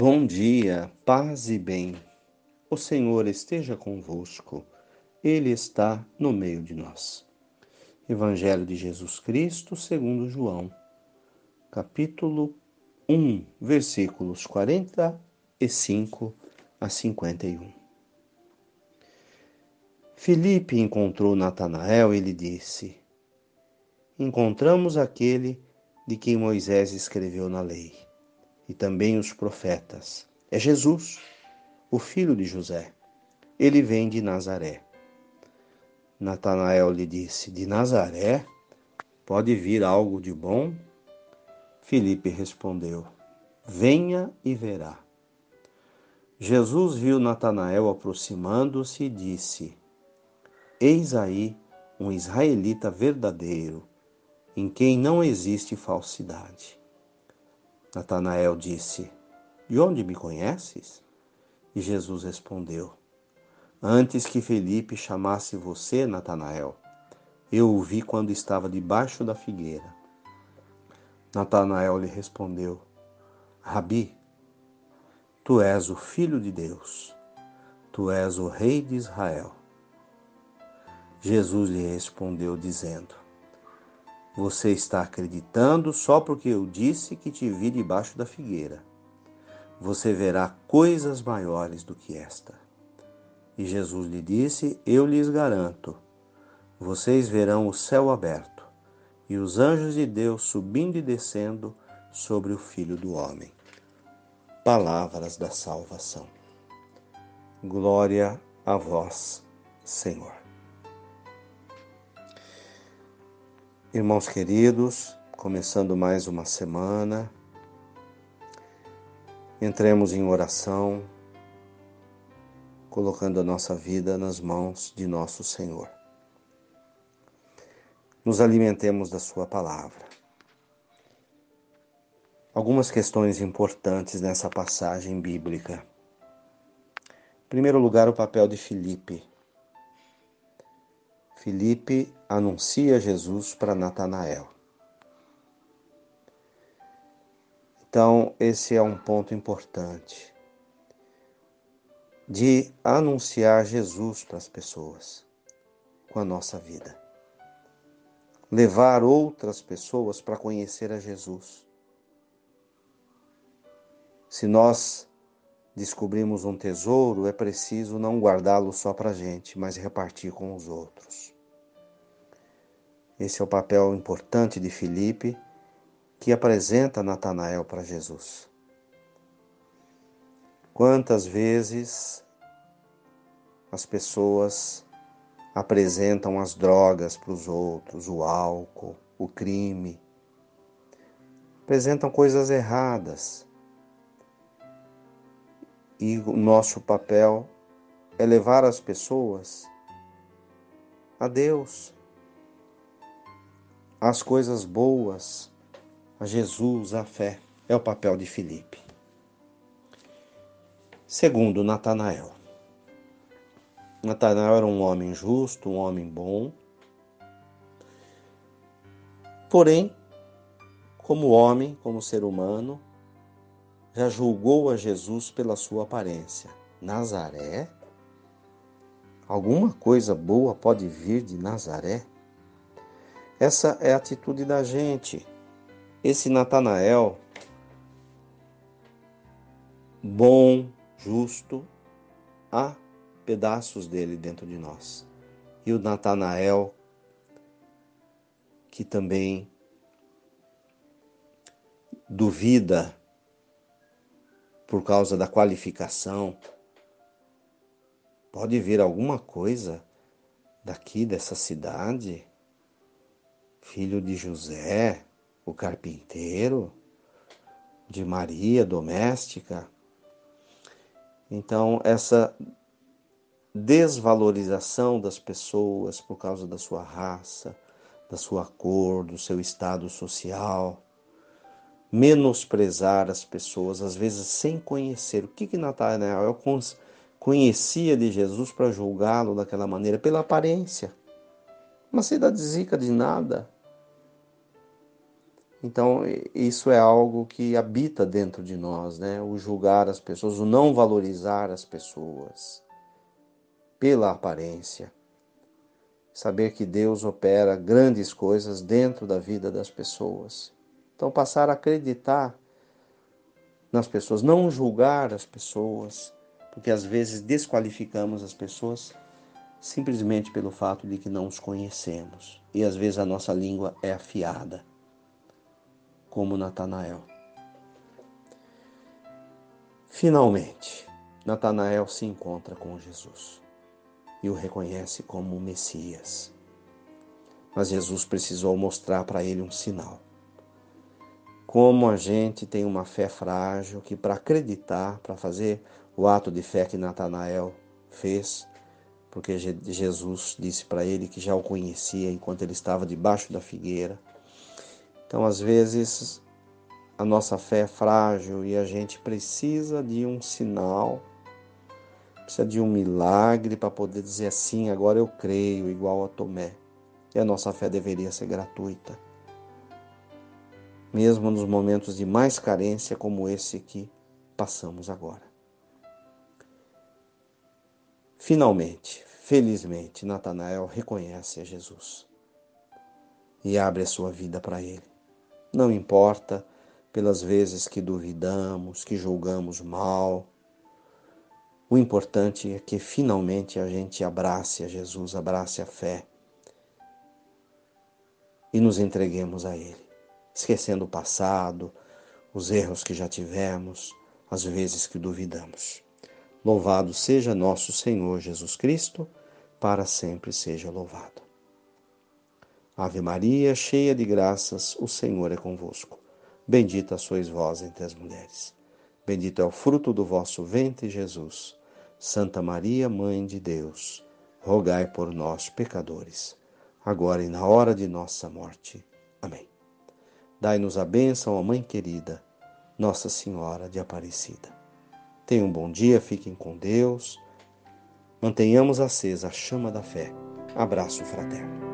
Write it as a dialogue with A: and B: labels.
A: Bom dia, paz e bem. O Senhor esteja convosco, Ele está no meio de nós. Evangelho de Jesus Cristo, segundo João, capítulo 1, versículos 45 a 51. Filipe encontrou Natanael e lhe disse: Encontramos aquele de quem Moisés escreveu na lei e também os profetas. É Jesus, o filho de José. Ele vem de Nazaré. Natanael lhe disse: De Nazaré? Pode vir algo de bom? Filipe respondeu: Venha e verá. Jesus viu Natanael aproximando-se e disse: Eis aí um israelita verdadeiro, em quem não existe falsidade. Natanael disse: De onde me conheces? E Jesus respondeu: Antes que Felipe chamasse você, Natanael, eu o vi quando estava debaixo da figueira. Natanael lhe respondeu: Rabi, tu és o filho de Deus, tu és o rei de Israel. Jesus lhe respondeu, dizendo: você está acreditando só porque eu disse que te vi debaixo da figueira. Você verá coisas maiores do que esta. E Jesus lhe disse: Eu lhes garanto, vocês verão o céu aberto e os anjos de Deus subindo e descendo sobre o Filho do Homem. Palavras da salvação. Glória a vós, Senhor. Irmãos queridos, começando mais uma semana, entremos em oração, colocando a nossa vida nas mãos de nosso Senhor. Nos alimentemos da Sua palavra. Algumas questões importantes nessa passagem bíblica. Em primeiro lugar, o papel de Filipe Filipe anuncia Jesus para Natanael. Então, esse é um ponto importante de anunciar Jesus para as pessoas com a nossa vida. Levar outras pessoas para conhecer a Jesus. Se nós descobrimos um tesouro, é preciso não guardá-lo só para a gente, mas repartir com os outros. Esse é o papel importante de Filipe, que apresenta Natanael para Jesus. Quantas vezes as pessoas apresentam as drogas para os outros, o álcool, o crime, apresentam coisas erradas e o nosso papel é levar as pessoas a Deus, às coisas boas, a Jesus, a fé. É o papel de Filipe. Segundo, Natanael. Natanael era um homem justo, um homem bom. Porém, como homem, como ser humano, já julgou a Jesus pela sua aparência. Nazaré? Alguma coisa boa pode vir de Nazaré? Essa é a atitude da gente. Esse Natanael, bom, justo, há pedaços dele dentro de nós. E o Natanael, que também duvida por causa da qualificação. Pode vir alguma coisa daqui dessa cidade? Filho de José, o carpinteiro, de Maria, doméstica. Então, essa desvalorização das pessoas por causa da sua raça, da sua cor, do seu estado social, menosprezar as pessoas, às vezes sem conhecer. O que, que Natanael conhecia de Jesus para julgá-lo daquela maneira? Pela aparência. Uma cidade zica de nada. Então, isso é algo que habita dentro de nós, né? O julgar as pessoas, o não valorizar as pessoas pela aparência. Saber que Deus opera grandes coisas dentro da vida das pessoas. Então, passar a acreditar nas pessoas, não julgar as pessoas, porque às vezes desqualificamos as pessoas simplesmente pelo fato de que não os conhecemos. E às vezes a nossa língua é afiada, como Natanael. Finalmente, Natanael se encontra com Jesus e o reconhece como o Messias. Mas Jesus precisou mostrar para ele um sinal. Como a gente tem uma fé frágil que, para acreditar, para fazer o ato de fé que Natanael fez, porque Jesus disse para ele que já o conhecia enquanto ele estava debaixo da figueira. Então, às vezes, a nossa fé é frágil e a gente precisa de um sinal, precisa de um milagre para poder dizer assim: agora eu creio, igual a Tomé. E a nossa fé deveria ser gratuita. Mesmo nos momentos de mais carência, como esse que passamos agora. Finalmente, felizmente, Natanael reconhece a Jesus e abre a sua vida para ele. Não importa pelas vezes que duvidamos, que julgamos mal. O importante é que finalmente a gente abrace a Jesus, abrace a fé e nos entreguemos a Ele, esquecendo o passado, os erros que já tivemos, as vezes que duvidamos. Louvado seja nosso Senhor Jesus Cristo, para sempre seja louvado. Ave Maria, cheia de graças, o Senhor é convosco. Bendita sois vós entre as mulheres. Bendito é o fruto do vosso ventre, Jesus. Santa Maria, Mãe de Deus, rogai por nós, pecadores, agora e na hora de nossa morte. Amém. Dai-nos a bênção, ó Mãe querida, Nossa Senhora de Aparecida. Tenham um bom dia, fiquem com Deus. Mantenhamos acesa a chama da fé. Abraço fraterno.